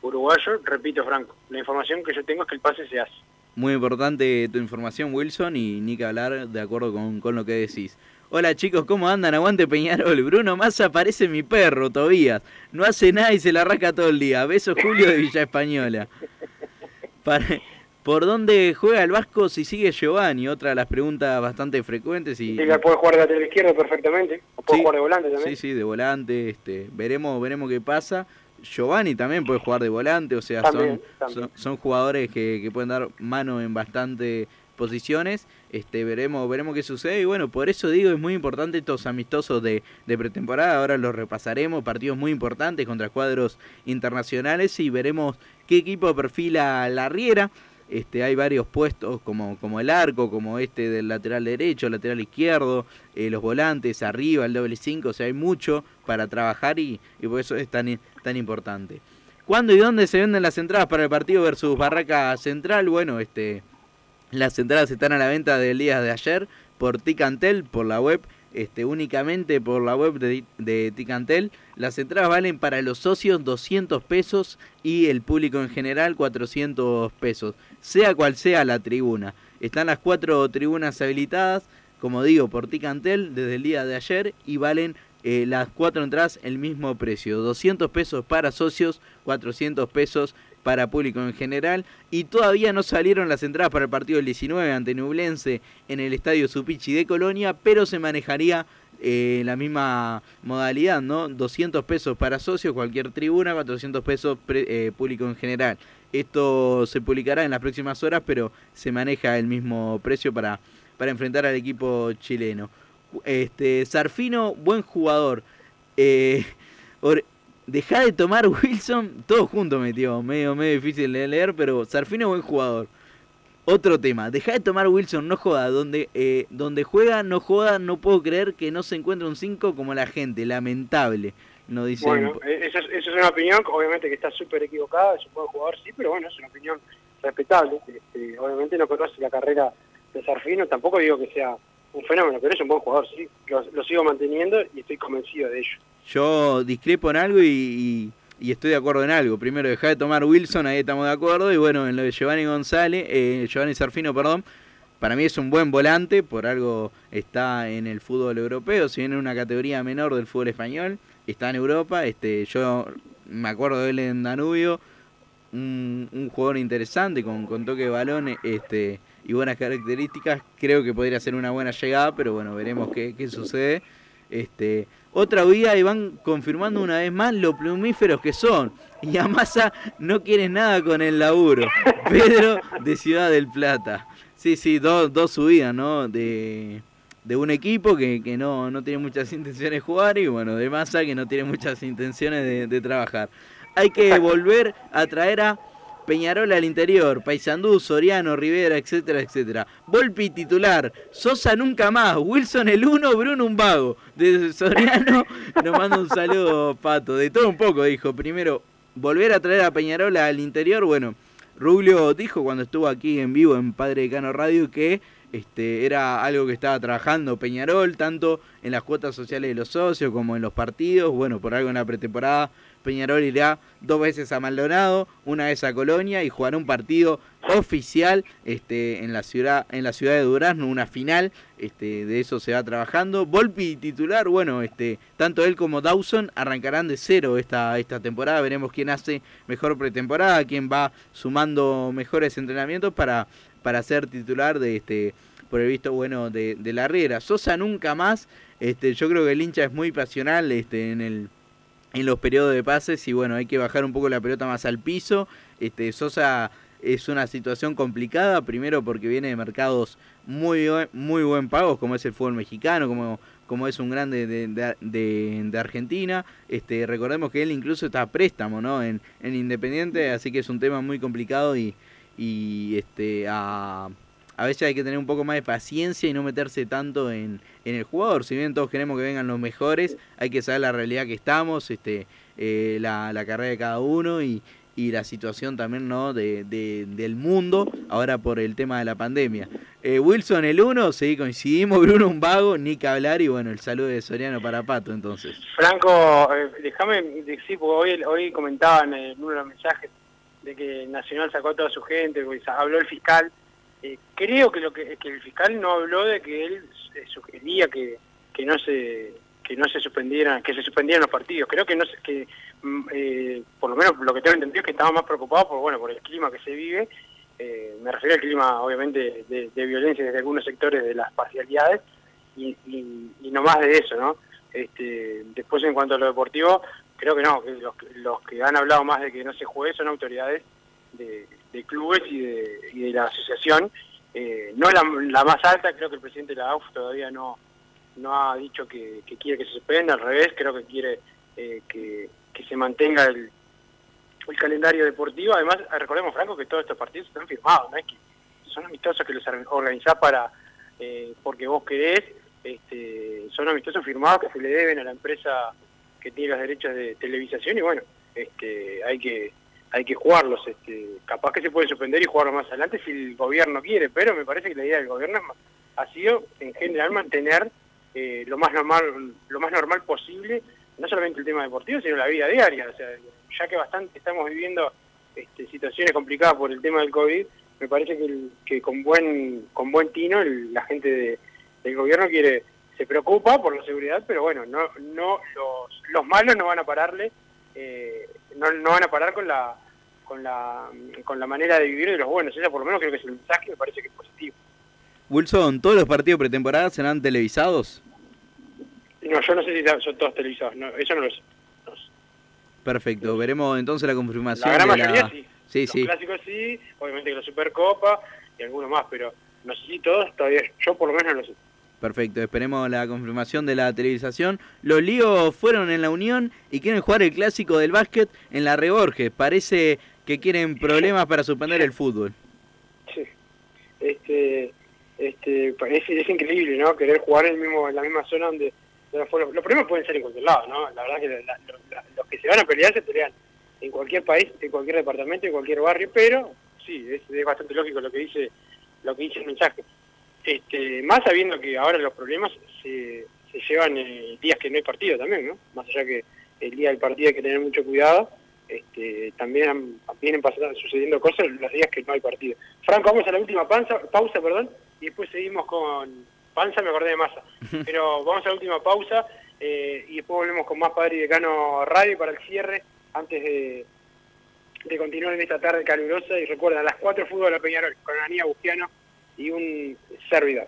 uruguayo, repito Franco, la información que yo tengo es que el pase se hace. Muy importante tu información Wilson y ni que hablar de acuerdo con, con lo que decís. Hola chicos, ¿cómo andan? Aguante Peñarol. Bruno Massa parece mi perro, Tobías. No hace nada y se la rasca todo el día. Beso Julio de Villa Española. Para... ¿Por dónde juega el Vasco si sigue Giovanni? Otra de las preguntas bastante frecuentes. Y... Sí, puede jugar de lateral izquierdo perfectamente. O puede sí, jugar de volante también. Sí, sí, de volante. Este, veremos, veremos qué pasa. Giovanni también puede jugar de volante, o sea, También, son, también. son, son jugadores que, que pueden dar mano en bastante posiciones. Este, veremos, veremos qué sucede. Y bueno, por eso digo, es muy importante estos amistosos de, de pretemporada. Ahora los repasaremos, partidos muy importantes contra cuadros internacionales y veremos qué equipo perfila la Riera. Este, hay varios puestos como, como el arco, como este del lateral derecho, lateral izquierdo, eh, los volantes, arriba, el doble 5, o sea, hay mucho para trabajar y, y por eso es tan, tan importante. ¿Cuándo y dónde se venden las entradas para el partido versus Barraca Central? Bueno, este, las entradas están a la venta del día de ayer por Ticantel, por la web, este, únicamente por la web de, Ticantel. Las entradas valen para los socios 200 pesos y el público en general 400 pesos, sea cual sea la tribuna. Están las cuatro tribunas habilitadas, como digo, por Ticantel desde el día de ayer y valen eh, las cuatro entradas el mismo precio. 200 pesos para socios, 400 pesos para público en general. Y todavía no salieron las entradas para el partido del 19 ante Nublense en el Estadio Supichi de Colonia, pero se manejaría eh, la misma modalidad, ¿no? 200 pesos para socios, cualquier tribuna, 400 pesos eh, público en general. Esto se publicará en las próximas horas, pero se maneja el mismo precio para, para enfrentar al equipo chileno. Este, Sarfino, buen jugador. Eh, deja de tomar (laughs) Wilson, todo junto metió, medio, medio difícil de leer, pero Sarfino, buen jugador. Otro tema, deja de tomar Wilson, no joda, donde, eh, donde juega, no joda, no puedo creer que no se encuentre un 5 como la gente, lamentable. No dice bueno, eh, esa es, es, una opinión, obviamente que está súper equivocada, es un buen jugador, sí, pero bueno, es una opinión respetable. Este, obviamente no conoce la carrera de Sarfino, tampoco digo que sea un fenómeno, pero es un buen jugador, sí. Lo, sigo manteniendo y estoy convencido de ello. Yo discrepo en algo y, estoy de acuerdo en algo. Primero, dejar de tomar Wilson, ahí estamos de acuerdo. Y bueno, en lo de Giovanni González, eh, Giovanni Sarfino, perdón, para mí es un buen volante, por algo está en el fútbol europeo, si viene en una categoría menor del fútbol español, está en Europa. este Yo me acuerdo de él en Danubio, un, un jugador interesante con, con toque de balón. este y buenas características, creo que podría ser una buena llegada, pero bueno, veremos qué, qué sucede. Este, otra vía y van confirmando una vez más lo plumíferos que son. Y Amasa no quiere nada con el laburo. (laughs) Pedro de Ciudad del Plata. Sí, sí, dos, dos subidas, ¿no? De, de un equipo que, que no, no, tiene muchas intenciones de jugar y bueno, de Massa que no tiene muchas intenciones de, de trabajar. Hay que volver a traer a Peñarol al interior, Paysandú, Soriano, Rivera, etcétera, etcétera. Volpi titular, Sosa nunca más, Wilson el uno, Bruno un vago. De Soriano (laughs) nos manda un saludo, Pato. De todo un poco, dijo. Primero, volver a traer a Peñarol al interior, bueno, Rubio dijo cuando estuvo aquí en vivo en Padre Cano Radio que este, era algo que estaba trabajando Peñarol, tanto en las cuotas sociales de los socios como en los partidos, bueno, por algo en la pretemporada Peñarol irá dos veces a Maldonado, una vez a Colonia y jugará un partido oficial este, en, la ciudad, en la ciudad de Durazno, una final, este, de eso se va trabajando. Volpi titular, bueno, este, tanto él como Dawson arrancarán de cero esta, esta temporada, veremos quién hace mejor pretemporada, quién va sumando mejores entrenamientos para, para ser titular de este por el visto bueno de, de la Riera. Sosa nunca más, este, yo creo que el hincha es muy pasional este, en el en los periodos de pases y bueno, hay que bajar un poco la pelota más al piso. Este, Sosa es una situación complicada, primero porque viene de mercados muy, muy buen pagos, como es el fútbol mexicano, como, como es un grande de, de, Argentina. Este, recordemos que él incluso está a préstamo ¿no? en, en Independiente, así que es un tema muy complicado y, y este, a a veces hay que tener un poco más de paciencia y no meterse tanto en, el jugador. Si bien todos queremos que vengan los mejores, hay que saber la realidad que estamos, este, eh, la, carrera de cada uno y, la situación también ¿no? De, del mundo ahora por el tema de la pandemia. Eh, Wilson el uno, sí, coincidimos, (laughs) Bruno un vago, ni que hablar y bueno, el saludo de Soriano para Pato entonces. Franco, eh, déjame decir, porque hoy, hoy comentaban en uno de los mensajes de que Nacional sacó a toda su gente, habló el fiscal eh, creo que lo que, el fiscal no habló de que él eh, sugería que, que no se que no se suspendieran que se suspendieran los partidos. Creo que no que mm, eh, por lo menos lo que tengo entendido es que estaba más preocupado por bueno por el clima que se vive. Me refiero al clima obviamente de, violencia desde algunos sectores de las parcialidades y, y, no más de eso no este, después en cuanto a lo deportivo creo que no que los, los que han hablado más de que no se juegue son autoridades de, de clubes y de, y de la asociación. Eh, no la, la, más alta, creo que el presidente de la AUF todavía no, no ha dicho que, quiere que se suspenda, al revés, creo que quiere eh, que, se mantenga el, el calendario deportivo. Además, recordemos, Franco, que todos estos partidos están firmados, no es que son amistosos que los organizás para eh, porque vos querés, este, son amistosos firmados que se le deben a la empresa que tiene los derechos de televisación y bueno, este, hay que hay que jugarlos. Este, capaz que se puede suspender y jugarlos más adelante si el gobierno quiere, pero me parece que la idea del gobierno ha sido en general mantener eh, lo más normal lo más normal posible, no solamente el tema deportivo, sino la vida diaria. O sea, ya que bastante estamos viviendo este, situaciones complicadas por el tema del COVID, me parece que, el- que con buen con buen tino el- la gente de- del gobierno quiere se preocupa por la seguridad, pero bueno, no no los, los malos no van a pararle, eh, no, no van a parar con la con la con la manera de vivir de los buenos. Esa por lo menos creo que es el mensaje, me parece que es positivo. Wilson, ¿todos los partidos pretemporada serán televisados? No, yo no sé si son todos televisados, no, eso no lo sé. Perfecto, veremos entonces la confirmación. La gran de mayoría la- sí. Sí, los sí. clásicos sí, obviamente que la Supercopa y algunos más, pero no sé si todos todavía, yo por lo menos no lo sé. Perfecto, esperemos la confirmación de la televisación. Los líos fueron en la Unión y quieren jugar el clásico del básquet en la Reborges. Parece que quieren problemas para suspender el fútbol. Sí. Este, este, es, es increíble, ¿no? Querer jugar en, el mismo, en la misma zona donde, Los, los problemas pueden ser en cualquier lado, ¿no? La verdad que los que se van a pelear se pelean en cualquier país, en cualquier departamento, en cualquier barrio, pero sí, es, es bastante lógico lo que dice lo que dice el mensaje. Este, más sabiendo que ahora los problemas se, se llevan eh, días que no hay partido también, ¿no? Más allá que el día del partido hay que tener mucho cuidado, este, también han- vienen pasando, sucediendo cosas los días que no hay partido. Franco, vamos a la última panza, pausa, perdón, y después seguimos con panza, me acordé de masa. (laughs) Pero vamos a la última pausa eh, y después volvemos con más Padre y Decano Radio para el cierre, antes de, de continuar en esta tarde calurosa. Y recuerda, a las 4 fútbol a Peñarol, con Anía Bustiano y un servidor.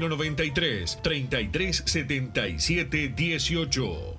093 33 77 18.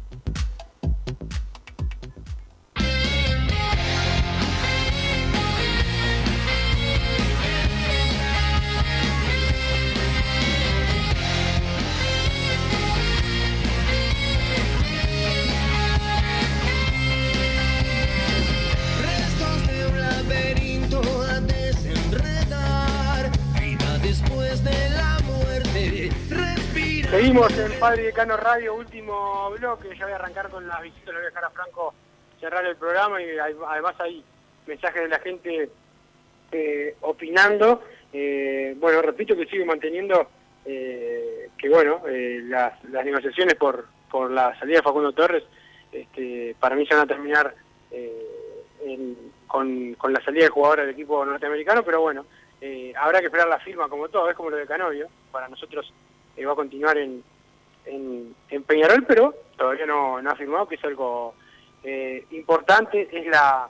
Radio, último bloque. Ya voy a arrancar con las visitas, le voy a dejar a Franco cerrar el programa y hay- además hay mensajes de la gente eh, opinando. Eh, bueno, repito que sigo manteniendo eh, que, bueno, eh, las, las negociaciones por, por la salida de Facundo Torres este, para mí se van a terminar eh, en- con, con la salida de jugadores del equipo norteamericano, pero bueno, habrá que esperar la firma como todo, es como lo de Canovio. Para nosotros va a continuar en, en, Peñarol, pero todavía no, no ha firmado, que es algo eh, importante, es la,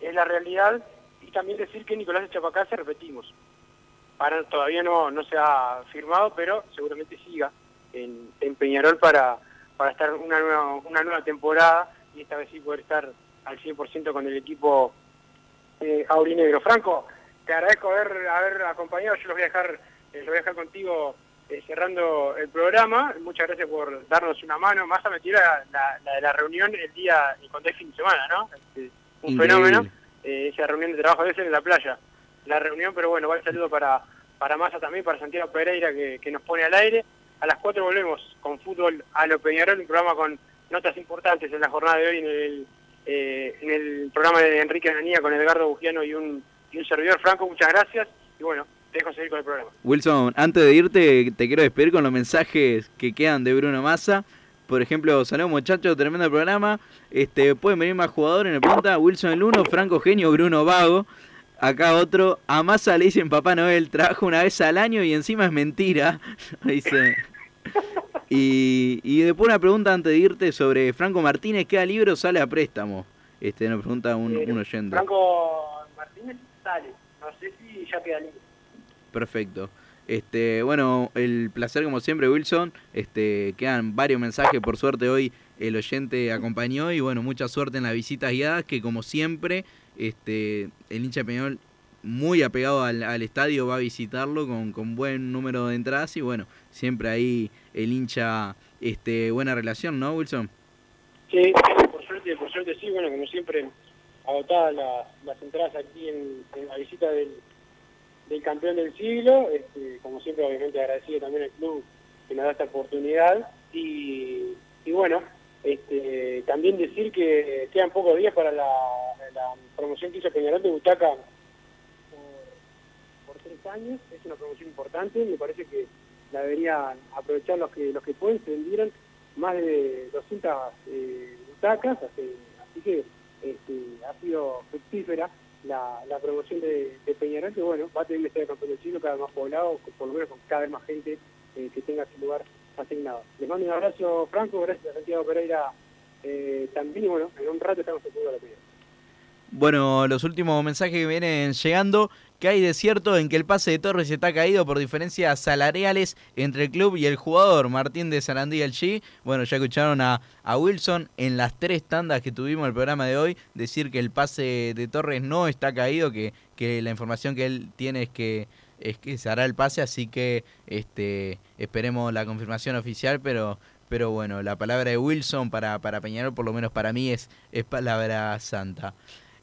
es la realidad. Y también decir que Nicolás de Chapacase, repetimos, para, todavía no, no se ha firmado, pero seguramente siga en, en Peñarol para, para estar una nueva, una nueva temporada y esta vez sí poder estar al 100% con el equipo eh, aurinegro. Franco, te agradezco haber, haber acompañado, yo los voy a dejar, eh, los voy a dejar contigo eh, cerrando el programa. Muchas gracias por darnos una mano. Más a meter la, la, la de la reunión el día, cuando es fin de semana, ¿no? Este, un Increíble. fenómeno, eh, esa reunión de trabajo debe ser en la playa, la reunión, pero bueno, va el saludo para, para Massa también, para Santiago Pereira que, que nos pone al aire. A las 4 volvemos con fútbol a lo Peñarol, un programa con notas importantes en la jornada de hoy en el, eh, en el programa de Enrique Nanía con Edgardo Bugiano y un, y un servidor Franco. Muchas gracias y bueno, te dejo seguir con el programa. Wilson, antes de irte, te quiero despedir con los mensajes que quedan de Bruno Massa. Por ejemplo, saludos muchachos, tremendo programa. Este, pueden venir más jugadores, me pregunta Wilson el 1, Franco Genio, Bruno Vago. Acá otro, a Massa le dicen Papá Noel, trabaja una vez al año y encima es mentira. (laughs) Dice. Y, y después una pregunta antes de irte sobre Franco Martínez, ¿qué libro sale a préstamo? Este, nos pregunta un, un oyente. Franco Martínez sale, no sé si ya queda libre. Perfecto. Este, bueno, el placer como siempre, Wilson. Este, quedan varios mensajes, por suerte hoy el oyente acompañó y bueno, mucha suerte en las visitas guiadas que como siempre, este, el hincha de Peñarol muy apegado al, estadio va a visitarlo con, buen número de entradas y bueno, siempre ahí el hincha, este, buena relación, ¿no, Wilson? Sí, por suerte, por suerte sí, bueno, como siempre, agotadas las entradas aquí en, en la visita del, del campeón del siglo, este, como siempre obviamente agradecido también al club que nos da esta oportunidad Y, bueno, este, también decir que quedan pocos días para la, promoción que hizo Peñarol de Butaca por, tres años. Es una promoción importante, me parece que la deberían aprovechar los que los que pueden. Se vendieron más de 200 eh, butacas, así, así que este, ha sido fructífera la, la promoción de, de bueno, va a tener que estar el campeonato chino cada vez más poblado, por lo menos con cada vez más gente eh, que tenga su lugar asignado. Les mando un abrazo, Franco, gracias a Santiago Pereira eh, también, y bueno, en un rato estamos en a la Peñarol. Bueno, los últimos mensajes que vienen llegando, que hay de cierto en que el pase de Torres está caído por diferencias salariales entre el club y el jugador Martín de Sarandí el G. Bueno, ya escucharon a, a Wilson en las tres tandas que tuvimos el programa de hoy decir que el pase de Torres no está caído, que, que la información que él tiene es que es que se hará el pase, así que este esperemos la confirmación oficial, pero pero bueno, la palabra de Wilson para, para Peñarol, por lo menos para mí, es, es palabra santa.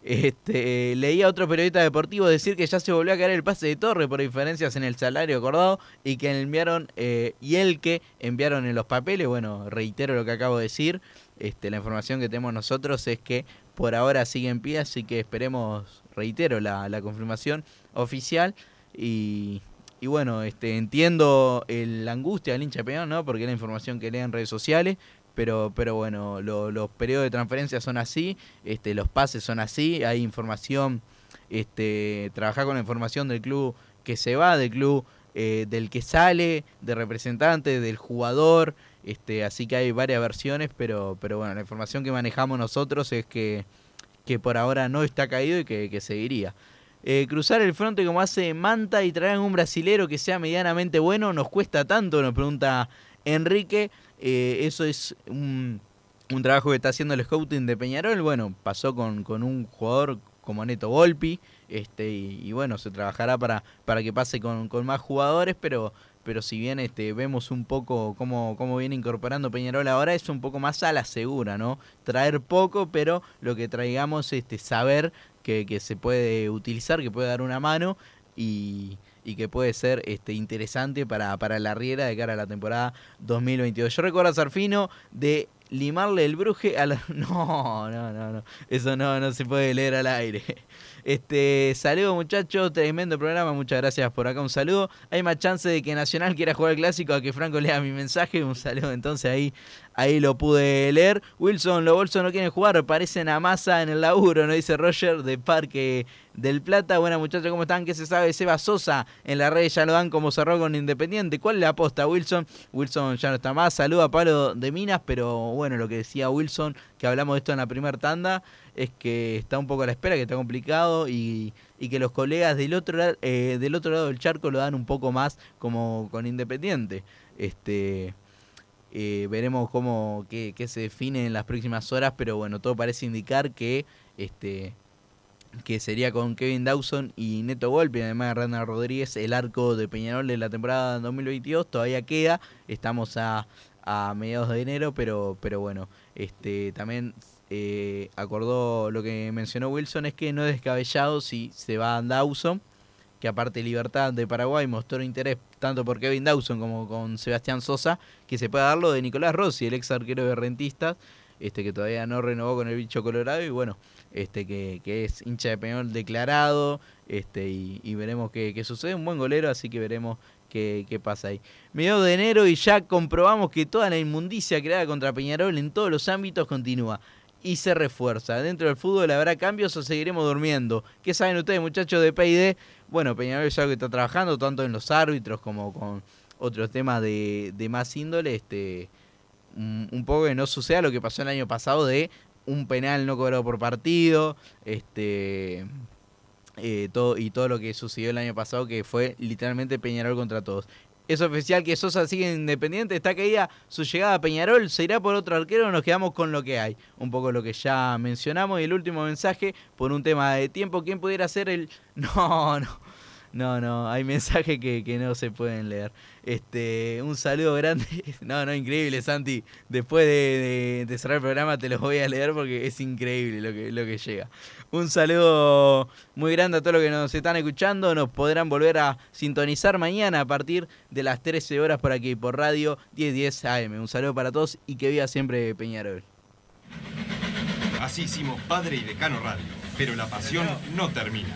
Este, leí a otro periodista deportivo decir que ya se volvió a caer el pase de Torre por diferencias en el salario acordado y que enviaron eh, y el que enviaron en los papeles. Bueno, reitero lo que acabo de decir. Este, la información que tenemos nosotros es que por ahora sigue en pie, así que esperemos, reitero, la, la confirmación oficial y, bueno, este, entiendo el- la angustia del hincha Peñarol, ¿no? Porque es la información que lee en redes sociales, pero, pero bueno, lo- los periodos de transferencia son así, este, los pases son así, hay información, este, trabajar con la información del club que se va, del club eh, del que sale, de representante, del jugador, este, así que hay varias versiones, pero, pero bueno, la información que manejamos nosotros es que, que por ahora no está caído y que, que seguiría. Eh, cruzar el fronte como hace Manta y traer a un brasilero que sea medianamente bueno nos cuesta tanto, nos pregunta Enrique. Eh, eso es un, un trabajo que está haciendo el scouting de Peñarol. Bueno, pasó con, con un jugador como Neto Volpi, este, y, y bueno, se trabajará para, para que pase con, con más jugadores, pero, pero si bien este, vemos un poco cómo, cómo viene incorporando Peñarol ahora, es un poco más a la segura, ¿no? Traer poco, pero lo que traigamos este, saber que, que se puede utilizar, que puede dar una mano y, y que puede ser este, interesante para, para la Riera de cara a la temporada 2022. Yo recuerdo a Sarfino de limarle el bruje a la... (laughs) No, no, no, no. Eso no, no se puede leer al aire. (laughs) Este, saludo muchachos, tremendo programa, muchas gracias por acá, un saludo. Hay más chance de que Nacional quiera jugar el clásico a que Franco lea mi mensaje, un saludo entonces ahí, ahí lo pude leer. Wilson, los bolsos no quieren jugar, parecen a masa en el laburo, nos dice Roger de Parque del Plata. Buenas muchachos, ¿cómo están? ¿Qué se sabe? Seba Sosa en la red ya lo dan como cerró con Independiente. ¿Cuál es la aposta, Wilson? Wilson ya no está más. Saluda a Pablo de Minas, pero bueno, lo que decía Wilson, que hablamos de esto en la primera tanda, es que está un poco a la espera, que está complicado y, que los colegas del otro, eh, del otro lado del charco lo dan un poco más como con Independiente. Este, eh, veremos cómo qué, se define en las próximas horas, pero bueno, todo parece indicar que este que sería con Kevin Dawson y Neto Volpi, además de Rana Rodríguez, el arco de Peñarol de la temporada 2022 todavía queda, estamos a, a mediados de enero, pero, pero bueno, este también eh, acordó lo que mencionó Wilson, es que no es descabellado si se va a Dawson, que aparte Libertad de Paraguay mostró interés tanto por Kevin Dawson como con Sebastián Sosa, que se pueda dar lo de Nicolás Rossi, el ex arquero de Rentistas, este que todavía no renovó con el bicho colorado y bueno, este que, que es hincha de Peñarol declarado, este y, y veremos qué, qué sucede, un buen golero, así que veremos qué, pasa ahí. Mediados de enero y ya comprobamos que toda la inmundicia creada contra Peñarol en todos los ámbitos continúa y se refuerza. Dentro del fútbol habrá cambios o seguiremos durmiendo. ¿Qué saben ustedes, muchachos de PID? Bueno, Peñarol es algo que está trabajando tanto en los árbitros como con otros temas de, de más índole. Este, un, un poco que no suceda lo que pasó el año pasado de un penal no cobrado por partido. Este. Eh, todo, y todo lo que sucedió el año pasado, que fue literalmente Peñarol contra todos. Es oficial que Sosa sigue independiente, está caída su llegada a Peñarol, se irá por otro arquero nos quedamos con lo que hay. Un poco lo que ya mencionamos y el último mensaje, por un tema de tiempo, ¿quién pudiera ser el... (laughs) No, no, No, no, hay mensajes que, que no se pueden leer. Este, un saludo grande. (laughs) No, no, increíble, Santi. Después de, de- cerrar el programa te los voy a leer porque es increíble lo que, lo que llega. Un saludo muy grande a todos los que nos están escuchando. Nos podrán volver a sintonizar mañana a partir de las 13 horas por aquí, por radio 1010 AM. Un saludo para todos y que viva siempre Peñarol. Así hicimos Padre y Decano Radio, pero la pasión no termina.